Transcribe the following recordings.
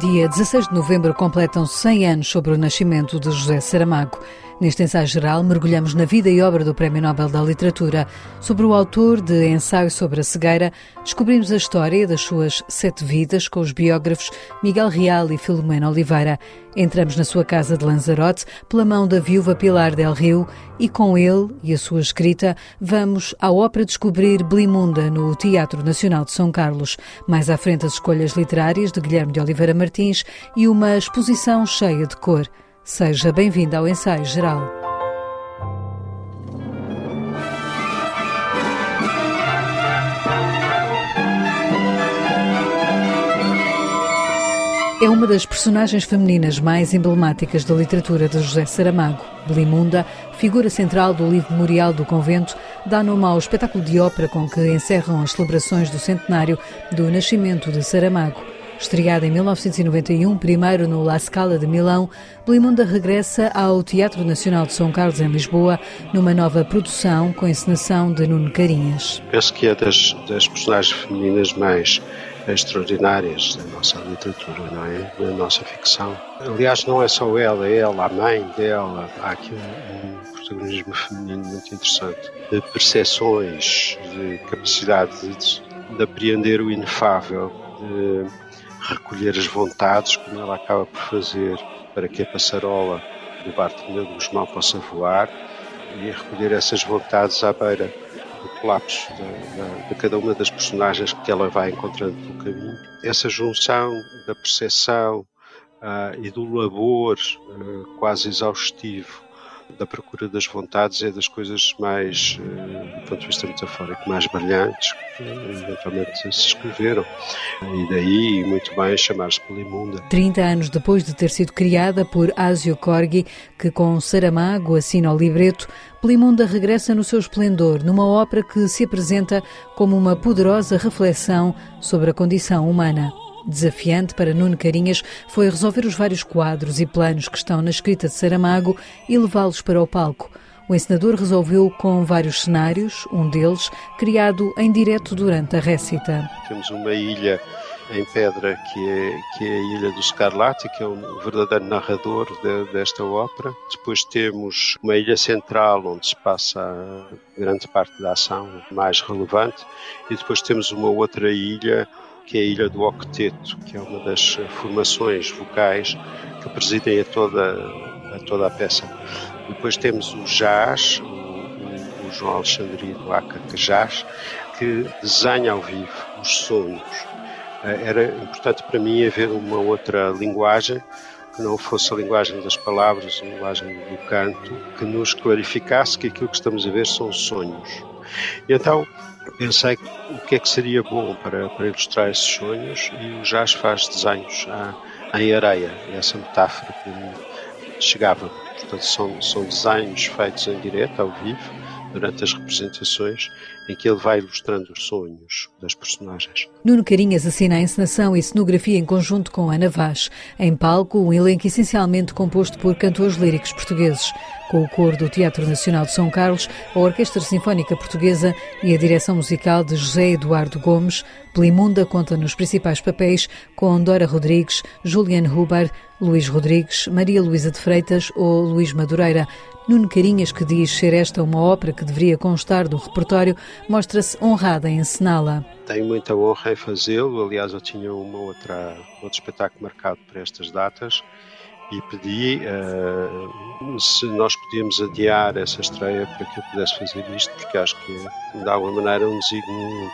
Dia 16 de novembro completam 100 anos sobre o nascimento de José Saramago. Neste ensaio geral, mergulhamos na vida e obra do Prémio Nobel da Literatura. Sobre o autor de Ensaio sobre a Cegueira, descobrimos a história das suas sete vidas com os biógrafos Miguel Real e Filomena Oliveira. Entramos na sua casa de Lanzarote pela mão da viúva Pilar del Rio e com ele e a sua escrita vamos à ópera descobrir Blimunda no Teatro Nacional de São Carlos. Mais à frente as escolhas literárias de Guilherme de Oliveira Martins e uma exposição cheia de cor. Seja bem-vindo ao ensaio geral. É uma das personagens femininas mais emblemáticas da literatura de José Saramago. Belimunda, figura central do livro memorial do convento, dá nome ao espetáculo de ópera com que encerram as celebrações do centenário do nascimento de Saramago. Estreada em 1991, primeiro no La Scala de Milão, Belimunda regressa ao Teatro Nacional de São Carlos, em Lisboa, numa nova produção com encenação de Nuno Carinhas. Penso que é das, das personagens femininas mais extraordinárias da nossa literatura, não é? Da nossa ficção. Aliás, não é só ela, é ela, a mãe dela. Há aqui um, protagonismo feminino muito interessante, de percepções, de capacidade de, de apreender o inefável, de recolher as vontades, como ela acaba por fazer, para que a passarola do Bartolomeu de Guzmão possa voar, e recolher essas vontades à beira do colapso de, de, cada uma das personagens que ela vai encontrando no caminho. Essa junção da percepção uh, e do labor uh, quase exaustivo da procura das vontades é das coisas mais, eh, do ponto de vista metafórico, mais brilhantes que eventualmente se escreveram. E daí, muito bem, chamar-se Polimunda. 30 anos depois de ter sido criada por Asio Corgi, que com Saramago assina o libreto, Polimunda regressa no seu esplendor, numa ópera que se apresenta como uma poderosa reflexão sobre a condição humana. Desafiante para Nuno Carinhas foi resolver os vários quadros e planos que estão na escrita de Saramago e levá-los para o palco. O encenador resolveu com vários cenários, um deles criado em direto durante a récita. Temos uma ilha em pedra que é, que é a Ilha do Scarlatti, que é um verdadeiro narrador de, desta ópera. Depois temos uma ilha central onde se passa grande parte da ação mais relevante e depois temos uma outra ilha que é a Ilha do Octeto, que é uma das formações vocais que presidem a toda a, toda a peça. Depois temos o jazz, o, o João Alexandrino Aca Jazz, que desenha ao vivo os sonhos. Eh, era importante para mim haver uma outra linguagem que não fosse a linguagem das palavras, a linguagem do canto, que nos clarificasse que aquilo que estamos a ver são sonhos. E então pensei o que é que seria bom para, para ilustrar esses sonhos e o jazz faz desenhos em areia, essa metáfora que chegava. Portanto, são, são desenhos feitos em direto, ao vivo, durante as representações, em que ele vai ilustrando os sonhos das personagens. Nuno Carinhas assina a encenação e cenografia em conjunto com Ana Vaz. Em palco, um elenco essencialmente composto por cantores líricos portugueses, com o coro do Teatro Nacional de São Carlos, a Orquestra Sinfónica Portuguesa e a direção musical de José Eduardo Gomes. Belimunda conta nos principais papéis com Dora Rodrigues, Juliane Huber, Luís Rodrigues, Maria Luísa de Freitas ou Luís Madureira. Nuno Carinhas, que diz ser esta uma ópera que deveria constar do repertório, mostra-se honrada em encená-la. Tenho muita honra em fazê-lo. Aliás, eu tinha uma outra, outro espetáculo marcado para estas datas e pedi uh, se nós podíamos adiar essa estreia para que eu pudesse fazer isto, porque acho que de alguma maneira é um desígnio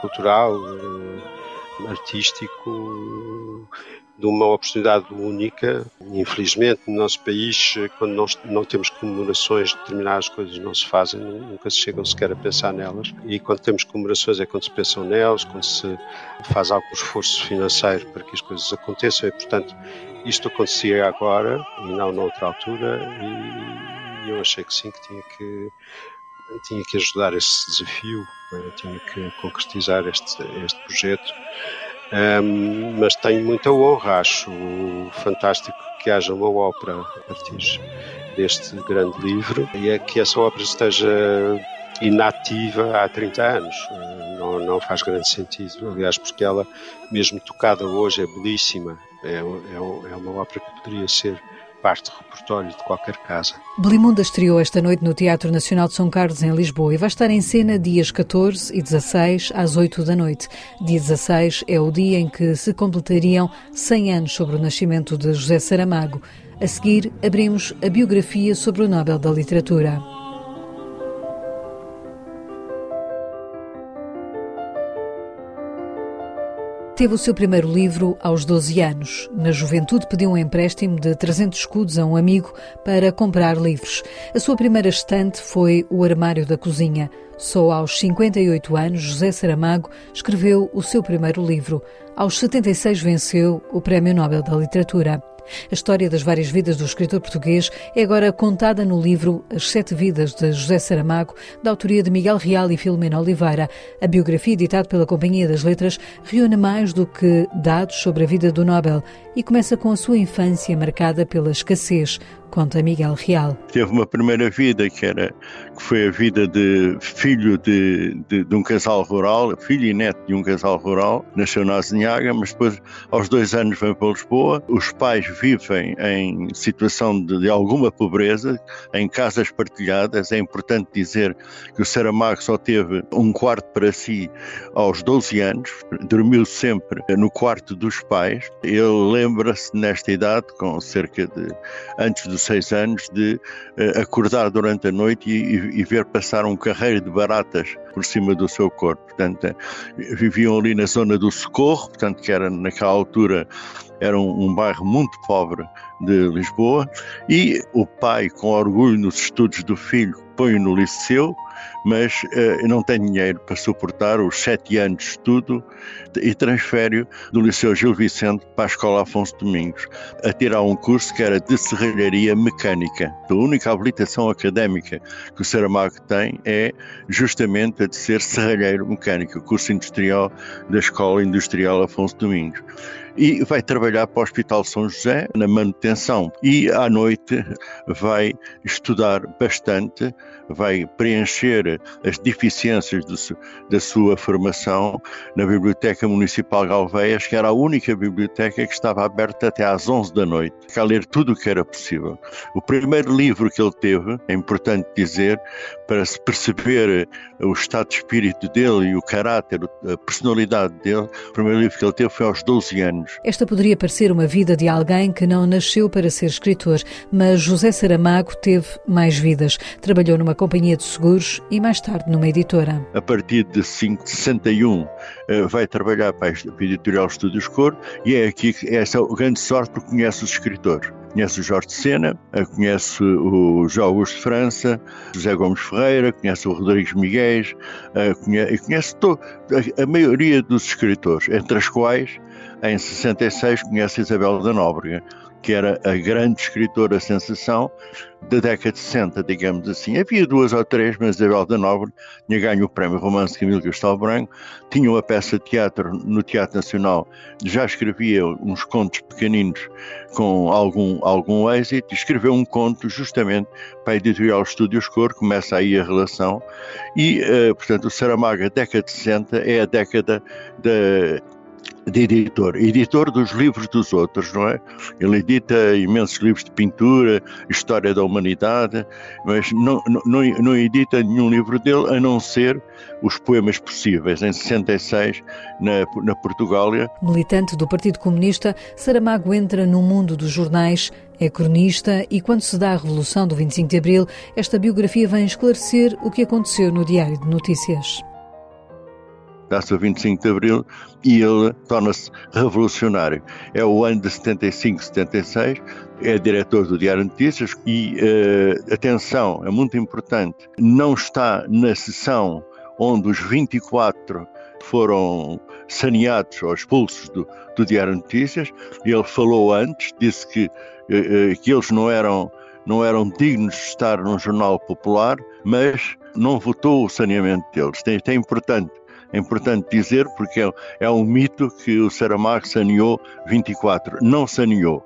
cultural, uh, artístico de uma oportunidade única. Infelizmente, no nosso país, quando nós não temos comemorações, determinadas coisas não se fazem, nunca se chegam sequer a pensar nelas. E quando temos comemorações é quando se pensam nelas, quando se faz algum esforço financeiro para que as coisas aconteçam. E, portanto, isto acontecia agora e não noutra altura. E eu achei que sim, que tinha que tinha que ajudar esse desafio, tinha que concretizar este, este projeto um, mas tenho muita honra, acho fantástico que haja uma ópera a partir deste grande livro e é que essa ópera esteja inativa há 30 anos. Não, não faz grande sentido, aliás, porque ela, mesmo tocada hoje, é belíssima. É, é, é uma ópera que poderia ser parte do repertório de qualquer casa. Belimunda estreou esta noite no Teatro Nacional de São Carlos, em Lisboa, e vai estar em cena dias 14 e 16, às 8 da noite. Dia 16 é o dia em que se completariam 100 anos sobre o nascimento de José Saramago. A seguir, abrimos a biografia sobre o Nobel da Literatura. Teve o seu primeiro livro aos 12 anos. Na juventude pediu um empréstimo de 300 escudos a um amigo para comprar livros. A sua primeira estante foi o armário da cozinha. Só aos 58 anos, José Saramago escreveu o seu primeiro livro. Aos 76 venceu o Prémio Nobel da Literatura. A história das várias vidas do escritor português é agora contada no livro As Sete Vidas de José Saramago, da autoria de Miguel Real e Filomena Oliveira. A biografia, editada pela Companhia das Letras, reúne mais do que dados sobre a vida do Nobel e começa com a sua infância marcada pela escassez, conta Miguel Real. Teve uma primeira vida que era que foi a vida de filho de, de, de um casal rural, filho e neto de um casal rural, nasceu na Azinhaga, mas depois aos dois anos vem para Lisboa. Os pais vivem em situação de, de alguma pobreza, em casas partilhadas. É importante dizer que o Saramago só teve um quarto para si aos 12 anos, dormiu sempre no quarto dos pais. Ele lembra-se nesta idade, com cerca de antes dos seis anos de uh, acordar durante a noite e, e, ver passar um carreiro de baratas por cima do seu corpo. Portanto, uh, viviam ali na zona do Socorro, portanto, que era naquela altura era um, um, bairro muito pobre de Lisboa, e o pai, com orgulho nos estudos do filho, põe-o no liceu, mas uh, não tem dinheiro para suportar os sete anos de estudo e transfere do Liceu Gil Vicente para a Escola Afonso Domingos, a tirar um curso que era de serralharia mecânica. A única habilitação académica que o Saramago tem é justamente a de ser serralheiro mecânico, curso industrial da Escola Industrial Afonso Domingos e vai trabalhar para o Hospital São José na manutenção e à noite vai estudar bastante, vai preencher as deficiências do, da sua formação na Biblioteca Municipal Galveias, que era a única biblioteca que estava aberta até às 11 da noite, a ler tudo o que era possível. O primeiro livro que ele teve, é importante dizer, para se perceber o estado de espírito dele e o caráter, a personalidade dele, o primeiro livro que ele teve foi aos 12 anos anos. Esta poderia parecer uma vida de alguém que não nasceu para ser escritor, mas José Saramago teve mais vidas. Trabalhou numa companhia de seguros e mais tarde numa editora. A partir de 61 eh, vai trabalhar para a editorial Estúdios Cor e é aqui que essa é grande sorte porque conhece os escritores conhece o Jorge Sena, eh, conhece o João Augusto França, José Gomes Ferreira, conhece o Rodrigues Miguel, eh, conhece, conhece a, a maioria dos escritores, entre as quais em 66 conhece Isabel da Nóbrega, que era a grande escritora sensação da década de 60, digamos assim. Havia duas ou três, mas Isabel da Nóbrega tinha ganho o prémio Romance Camilo Castelo Branco, tinha uma peça de teatro no Teatro Nacional, já escrevia uns contos pequeninos com algum, algum êxito, e escreveu um conto justamente para a editorial Estúdios Cor, começa aí a relação, e, uh, portanto, o Saramago, a década de 60, é a década da de editor, editor dos livros dos outros, não é? Ele edita imensos livros de pintura, história da humanidade, mas não, não, não edita nenhum livro dele a não ser os poemas possíveis. Em 66, na, na Portugália. Militante do Partido Comunista, Saramago entra no mundo dos jornais é cronista e, quando se dá a Revolução do 25 de Abril, esta biografia vem esclarecer o que aconteceu no Diário de Notícias o 25 de Abril e ele torna-se revolucionário. É o ano de 75, 76, é diretor do Diário Notícias e, uh, atenção, é muito importante, não está na sessão onde os 24 foram saneados ou expulsos do, do Diário Notícias. Ele falou antes, disse que, uh, que eles não eram, não eram dignos de estar num jornal popular, mas não votou o saneamento deles. Isto é importante é importante dizer porque é, é um mito que o Saramago saneou 24. Não saneou.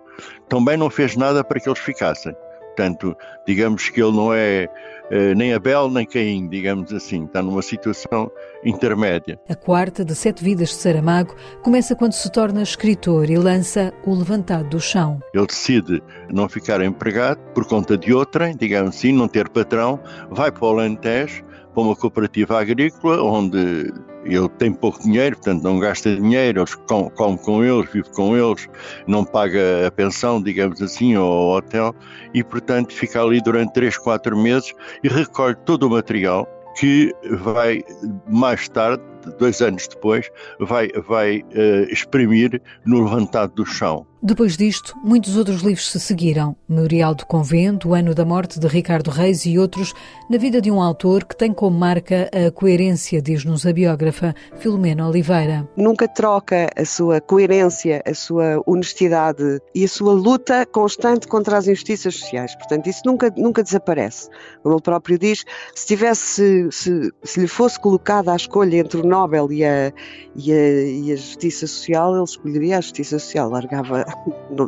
Também não fez nada para que eles ficassem. portanto, digamos que ele não é eh, nem Abel nem Caim, digamos assim, está numa situação intermédia. A quarta de sete vidas de Saramago começa quando se torna escritor e lança O Levantado do Chão. Ele decide não ficar empregado por conta de outrem, digamos assim, não ter patrão, vai para o Alentejo, para uma cooperativa agrícola, onde ele tem pouco dinheiro, portanto não gasta dinheiro, come, come com eles, vive com eles, não paga a pensão, digamos assim, ou ao hotel, e portanto fica ali durante 3, 4 meses e recolhe todo o material que vai mais tarde, dois anos depois, vai, vai uh, exprimir no levantado do chão. Depois disto, muitos outros livros se seguiram. Memorial do Convento, O Ano da Morte de Ricardo Reis e outros, na vida de um autor que tem como marca a coerência, diz-nos a biógrafa Filomena Oliveira. Nunca troca a sua coerência, a sua honestidade e a sua luta constante contra as injustiças sociais. Portanto, isso nunca, nunca desaparece. Como ele próprio diz, se tivesse, se, se lhe fosse colocada a escolha entre o Nobel e a, e a, e a justiça social, ele escolheria a justiça social, largava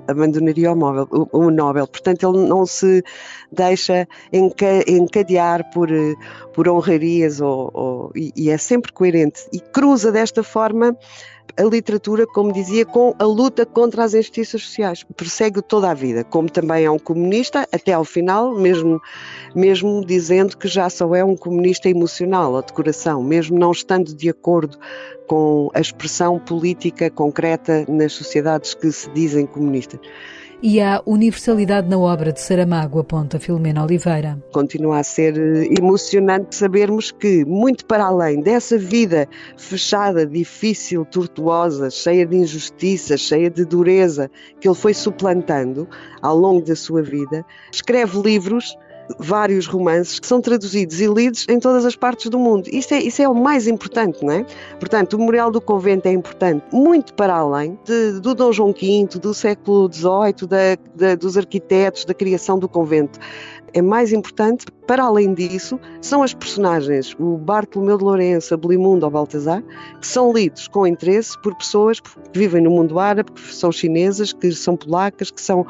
abandonaria o, móvel, o, o Nobel. Portanto, ele não se deixa encadear por, por honrarias ou, ou e, e é sempre coerente e cruza desta forma a literatura, como dizia, com a luta contra as injustiças sociais. Persegue toda a vida, como também é um comunista, até ao final, mesmo, mesmo dizendo que já só é um comunista emocional ou de coração, mesmo não estando de acordo com a expressão política concreta nas sociedades que se dizem comunistas e há universalidade na obra de Saramago, aponta Filomena Oliveira. Continua a ser eh, emocionante sabermos que, muito para além dessa vida fechada, difícil, tortuosa, cheia de injustiças, cheia de dureza, que ele foi suplantando ao longo da sua vida, escreve livros vários romances que são traduzidos e lidos em todas as partes do mundo. Isso é, isso é o mais importante, não é? Portanto, o Memorial do Convento é importante muito para além de, do Dom João V, do século XVIII, da, da, dos arquitetos, da criação do convento é mais importante, para além disso, são as personagens, o Bartolomeu de Lourenço, Belimundo ou Baltazar, que são lidos com interesse por pessoas que vivem no mundo árabe, que são chinesas, que são polacas, que são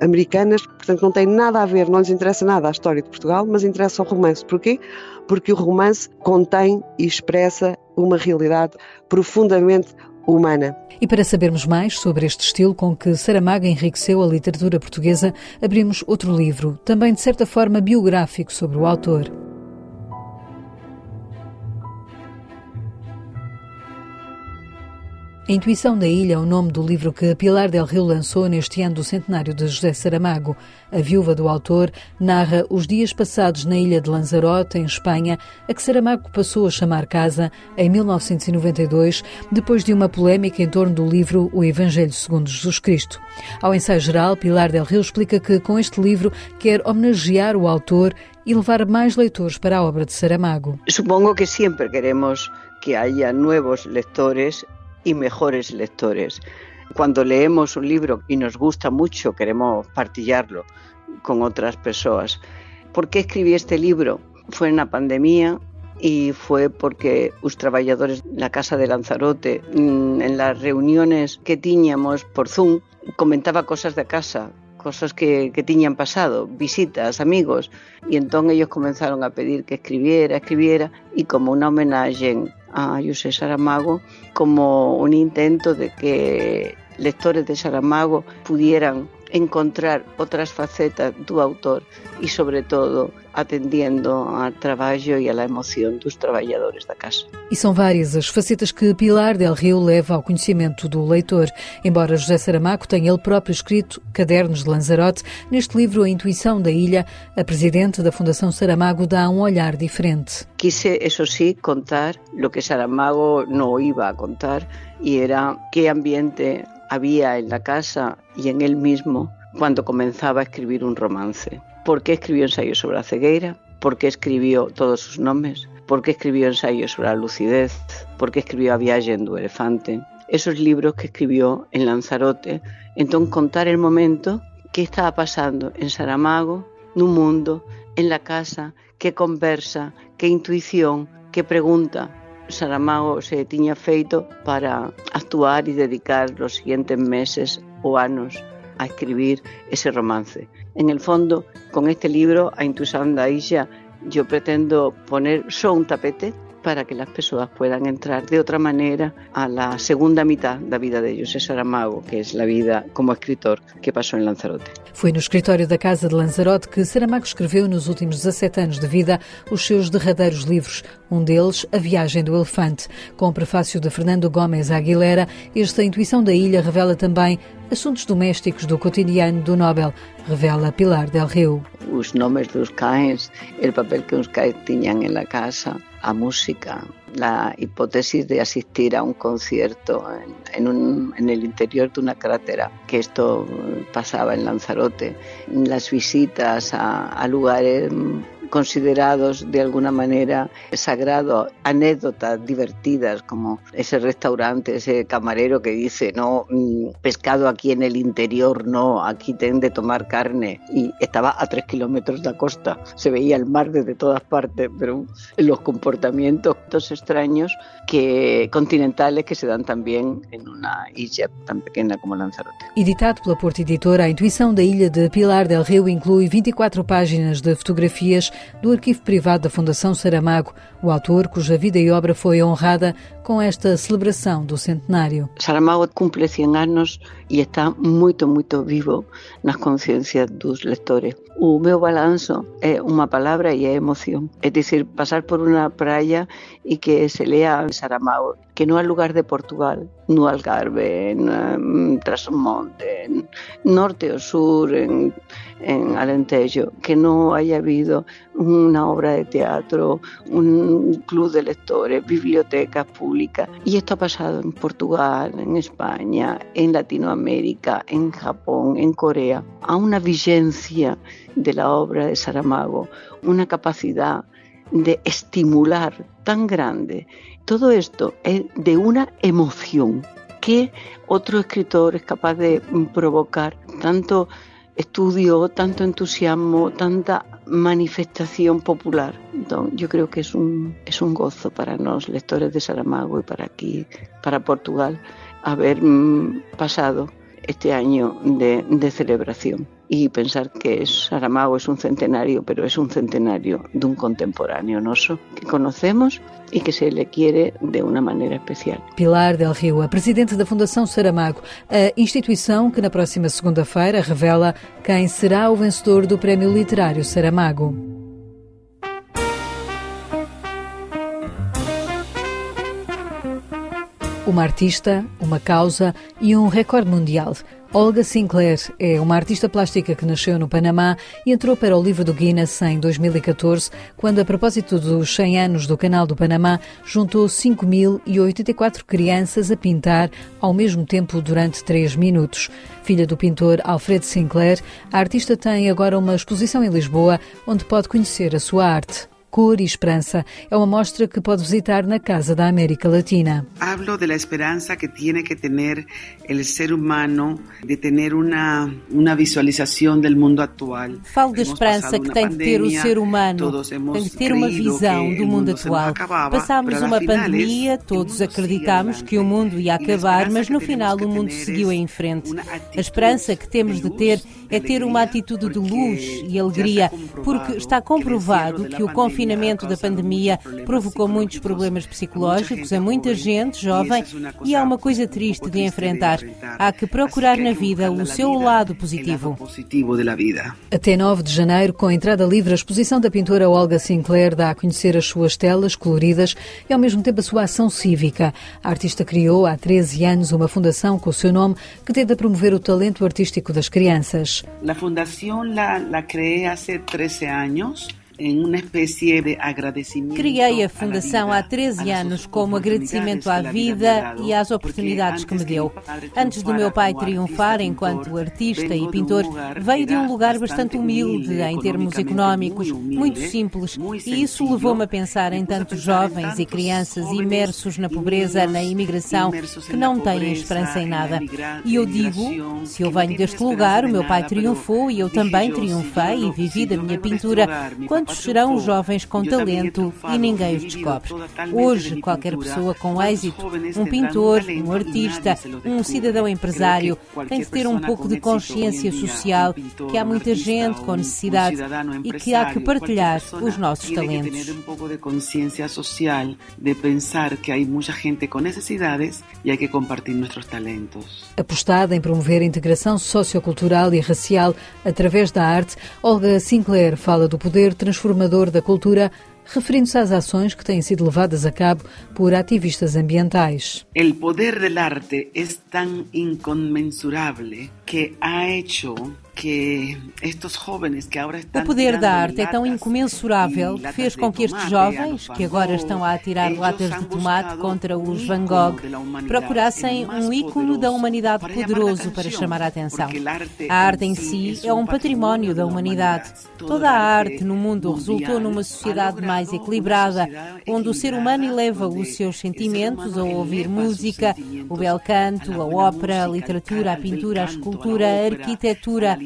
americanas, portanto não tem nada a ver, não lhes interessa nada a história de Portugal, mas interessa o romance. Porquê? Porque o romance contém e expressa uma realidade profundamente humana. E para sabermos mais sobre este estilo com que Saramago enriqueceu a literatura portuguesa, abrimos outro livro, também de certa forma biográfico sobre o autor. A Intuição da Ilha é o nome do livro que Pilar del Rio lançou neste ano do centenário de José Saramago. A viúva do autor narra os dias passados na ilha de Lanzarote, em Espanha, a que Saramago passou a chamar casa em 1992, depois de uma polémica em torno do livro O Evangelho segundo Jesus Cristo. Ao ensaio geral, Pilar del Rio explica que com este livro quer homenagear o autor e levar mais leitores para a obra de Saramago. Supongo que sempre queremos que haya nuevos lectores y mejores lectores. Cuando leemos un libro y nos gusta mucho, queremos partillarlo con otras personas. ¿Por qué escribí este libro? Fue en la pandemia y fue porque los trabajadores de la Casa de Lanzarote, mm, en las reuniones que teníamos por Zoom, comentaba cosas de casa, cosas que, que tenían pasado, visitas, amigos, y entonces ellos comenzaron a pedir que escribiera, escribiera, y como una homenaje a José Saramago como un intento de que lectores de Saramago pudieran encontrar outras facetas do autor e, sobre todo, atendendo ao trabalho e à emoção dos trabalhadores da casa. E são várias as facetas que Pilar Del Rio leva ao conhecimento do leitor. Embora José Saramago tenha ele próprio escrito Cadernos de Lanzarote, neste livro A Intuição da Ilha, a presidente da Fundação Saramago dá um olhar diferente. Quise, eso sí, contar lo que Saramago não iba a contar e era que ambiente había en la casa y en él mismo cuando comenzaba a escribir un romance. ¿Por qué escribió ensayos sobre la ceguera? ¿Por qué escribió todos sus nombres? ¿Por qué escribió ensayos sobre la lucidez? ¿Por qué escribió A viaje en elefante? Esos libros que escribió en Lanzarote. Entonces contar el momento que estaba pasando en Saramago, en un mundo, en la casa, qué conversa, qué intuición, qué pregunta, Saramago se tiña feito para actuar e dedicar os seguintes meses ou anos a escribir ese romance. En el fondo, con este libro, A Intuición da Isla, yo pretendo poner solo un tapete para que las personas puedan entrar de otra manera a la segunda mitad da vida de José Saramago, que es la vida como escritor que pasó en Lanzarote. Foi no escritório da Casa de Lanzarote que Saramago escreveu nos últimos 17 anos de vida os seus derradeiros livros, um deles, A Viagem do Elefante. Com o prefácio de Fernando Gomes Aguilera, esta intuição da ilha revela também assuntos domésticos do cotidiano do Nobel, revela Pilar Del Rio. Os nomes dos cães, o papel que os cães tinham na casa, a música, la hipótesis de asistir a un concierto en, un, en, el interior de una crátera, que esto pasaba en Lanzarote, las visitas a, a lugares considerados de alguna manera sagrados, anécdotas divertidas como ese restaurante, ese camarero que dice, no, mm, pescado aquí en el interior, no, aquí tienen de tomar carne. Y estaba a tres kilómetros de la costa, se veía el mar desde todas partes, pero los comportamientos extraños que continentales que se dan también en una isla tan pequeña como Lanzarote. Editado pela Porta Editora, a intuição da ilha de Pilar del Rio inclui 24 páginas de fotografias do arquivo privado da Fundação Saramago, o autor cuja vida e obra foi honrada com esta celebração do centenário. Saramago cumple 100 anos e está muito, muito vivo nas consciências dos leitores. O meu balanço é uma palavra e é emoção. É dizer, passar por uma praia e que se lea Saramago, que no hay lugar de Portugal, no Algarve, en um, Trasmonte, en norte o sur, en, en Alentejo, que no haya habido una obra de teatro, un club de lectores, bibliotecas públicas. Y esto ha pasado en Portugal, en España, en Latinoamérica, en Japón, en Corea, a una vigencia de la obra de Saramago, una capacidad de estimular tan grande. Todo esto es de una emoción que otro escritor es capaz de provocar tanto estudio, tanto entusiasmo, tanta manifestación popular. Yo creo que es un, es un gozo para los lectores de Saramago y para aquí, para Portugal, haber mm, pasado este año de celebración y pensar que Saramago es un centenario, pero es un centenario de un contemporáneo noso que conocemos e que se lhe quiere de uma maneira especial. Pilar Del Rio, a presidente da Fundação Saramago, a instituição que na próxima segunda-feira revela quem será o vencedor do Prémio Literário Saramago. Uma artista, uma causa e um recorde mundial. Olga Sinclair é uma artista plástica que nasceu no Panamá e entrou para o livro do Guinness em 2014, quando, a propósito dos 100 anos do Canal do Panamá, juntou 5.084 crianças a pintar ao mesmo tempo durante 3 minutos. Filha do pintor Alfred Sinclair, a artista tem agora uma exposição em Lisboa, onde pode conhecer a sua arte. Cor e Esperança é uma mostra que pode visitar na Casa da América Latina. Hablo de la esperanza que tiene que tener el ser humano de tener una, una visualización del mundo actual. Falo da esperança que tem de ter o ser humano, tem de ter uma visão do mundo atual. Passámos uma pandemia, todos acreditámos que o mundo ia acabar, mas no final o mundo seguiu em frente. A esperança que temos de ter é ter uma atitude de luz e alegria, porque está comprovado que o confinamento confinamento da pandemia provocou muitos problemas psicológicos a muita gente jovem e é uma coisa triste de enfrentar. Há que procurar na vida o seu lado positivo. Até 9 de janeiro, com entrada livre, a exposição da pintora Olga Sinclair dá a conhecer as suas telas coloridas e ao mesmo tempo a sua ação cívica. A artista criou há 13 anos uma fundação com o seu nome que tenta promover o talento artístico das crianças. A fundação la, la creé hace 13 anos Criei a Fundação há 13 anos como agradecimento à vida e às oportunidades que me deu. Antes do meu pai triunfar enquanto artista e pintor, veio de um lugar bastante humilde em termos económicos, muito simples, e isso levou-me a pensar em tantos jovens e crianças imersos na pobreza, na imigração, que não têm esperança em nada. E eu digo, se eu venho deste lugar, o meu pai triunfou e eu também triunfei e vivi da minha pintura. Quantos serão os jovens com talento e ninguém os descobre. Hoje, qualquer pessoa com êxito, um pintor, um artista, um cidadão empresário, tem de ter um pouco de consciência social que há muita gente com necessidade e que há que partilhar os nossos talentos. um pouco de consciência social de pensar que há muita gente com necessidades e há que compartilhar nossos talentos. Apostada em promover a integração sociocultural e racial através da arte, Olga Sinclair fala do poder transformador da cultura referindo-se às ações que têm sido levadas a cabo por ativistas ambientais. O poder da arte é tão inconmensurável que ha hecho o poder da arte é tão incomensurável que fez com que estes jovens, que agora estão a atirar latas de tomate contra os Van Gogh, procurassem um ícone da humanidade poderoso para chamar a atenção. A arte em si é um património da humanidade. Toda a arte no mundo resultou numa sociedade mais equilibrada, onde o ser humano eleva os seus sentimentos ao ouvir música, o bel canto, a ópera, a literatura, a pintura, a escultura, a arquitetura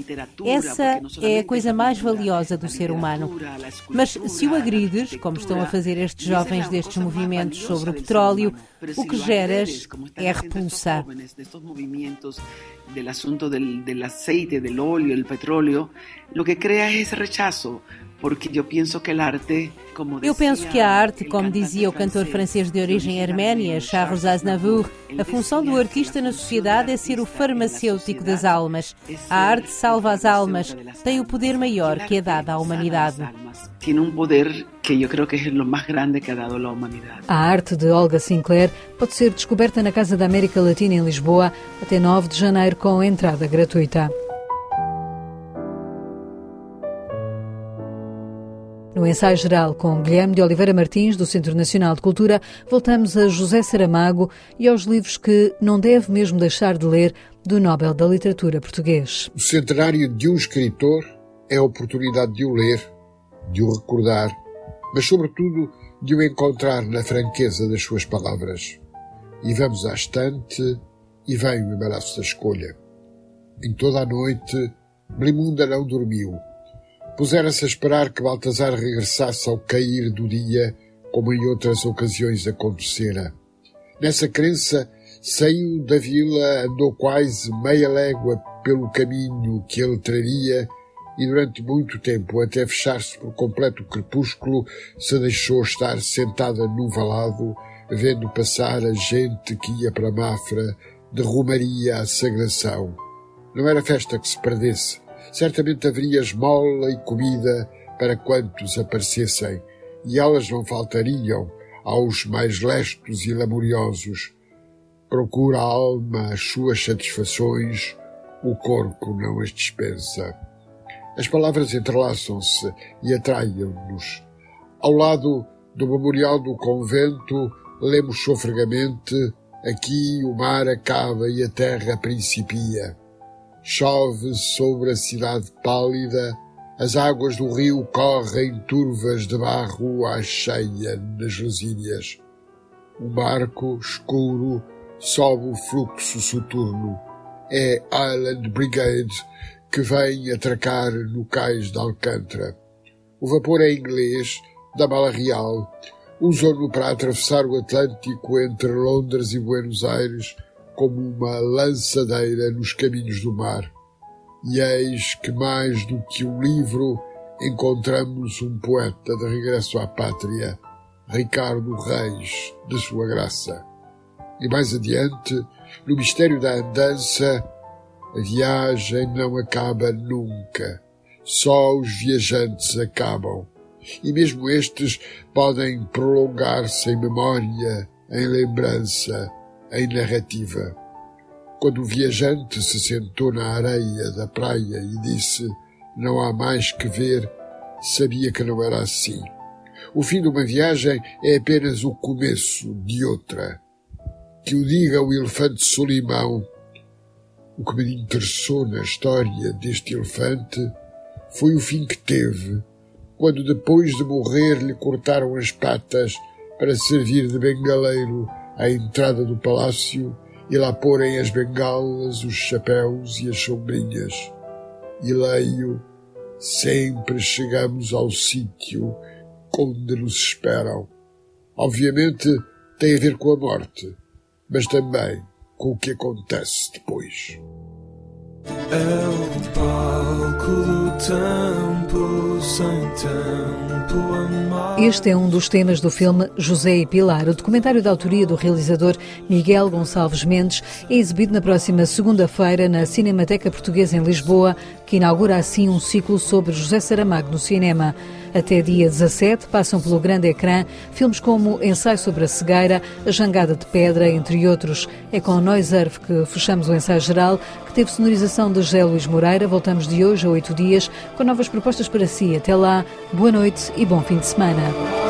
essa é a coisa mais valiosa do ser humano. Mas se o agrides, como estão a fazer estes jovens destes movimentos sobre o petróleo, o que geras é repulsa. del asunto del, del aceite, del óleo, el petróleo, lo que crea es rechazo, porque eu penso que a arte, como Eu penso que a arte, como dizia o cantor francês de origem arménia, Charles Aznavour, a função do artista na sociedade é ser o farmacêutico das almas. A arte salva as almas, tem o poder maior que é dado à humanidade. Tem um poder que eu creio que é o mais grande que ha dado a humanidade. A arte de Olga Sinclair pode ser descoberta na Casa da América Latina em Lisboa até 9 de janeiro com entrada gratuita. No ensaio geral com Guilherme de Oliveira Martins, do Centro Nacional de Cultura, voltamos a José Saramago e aos livros que não deve mesmo deixar de ler do Nobel da Literatura português. O centenário de um escritor é a oportunidade de o ler, de o recordar, mas, sobretudo, de o encontrar na franqueza das suas palavras. E vamos à estante e vem o embaraço da escolha. Em toda a noite, Blimunda não dormiu Pusera-se a esperar que Baltazar regressasse ao cair do dia, como em outras ocasiões acontecera. Nessa crença, saiu da vila, andou quase meia légua pelo caminho que ele traria e durante muito tempo, até fechar-se por completo o crepúsculo, se deixou estar sentada num valado, vendo passar a gente que ia para Mafra, de Romaria à Sagração. Não era festa que se perdesse, certamente haveria esmola e comida para quantos aparecessem, e elas não faltariam aos mais lestos e laboriosos. Procura a alma as suas satisfações, o corpo não as dispensa. As palavras entrelaçam-se e atraem-nos. Ao lado do memorial do convento, lemos sofregamente: Aqui o mar acaba e a terra principia. Chove sobre a cidade pálida, as águas do rio correm turvas de barro à cheia nas lesíneas. O barco, escuro, sobe o fluxo soturno. É Island Brigade que vem atracar no cais de Alcântara. O vapor é inglês, da Mala Real. Usam-no para atravessar o Atlântico entre Londres e Buenos Aires como uma lançadeira nos caminhos do mar. E eis que mais do que um livro encontramos um poeta de regresso à pátria, Ricardo Reis, de sua graça. E mais adiante, no mistério da andança, a viagem não acaba nunca. Só os viajantes acabam. E mesmo estes podem prolongar-se em memória, em lembrança, em narrativa. Quando o viajante se sentou na areia da praia e disse: Não há mais que ver, sabia que não era assim. O fim de uma viagem é apenas o começo de outra. Que o diga o elefante Solimão. O que me interessou na história deste elefante foi o fim que teve, quando depois de morrer lhe cortaram as patas para servir de bengaleiro à entrada do palácio e lá porem as bengalas, os chapéus e as sombrinhas. E leio, sempre chegamos ao sítio onde nos esperam. Obviamente tem a ver com a morte, mas também com o que acontece depois. É o palco do tempo sem tempo. Este é um dos temas do filme José e Pilar. O documentário da autoria do realizador Miguel Gonçalves Mendes é exibido na próxima segunda-feira na Cinemateca Portuguesa em Lisboa, que inaugura assim um ciclo sobre José Saramago no cinema. Até dia 17 passam pelo grande ecrã filmes como Ensaio sobre a Cegueira, A Jangada de Pedra, entre outros. É com Noiserve que fechamos o ensaio geral, que teve sonorização de José Luís Moreira. Voltamos de hoje a oito dias com novas propostas para si. Até lá, boa noite e bom fim de semana.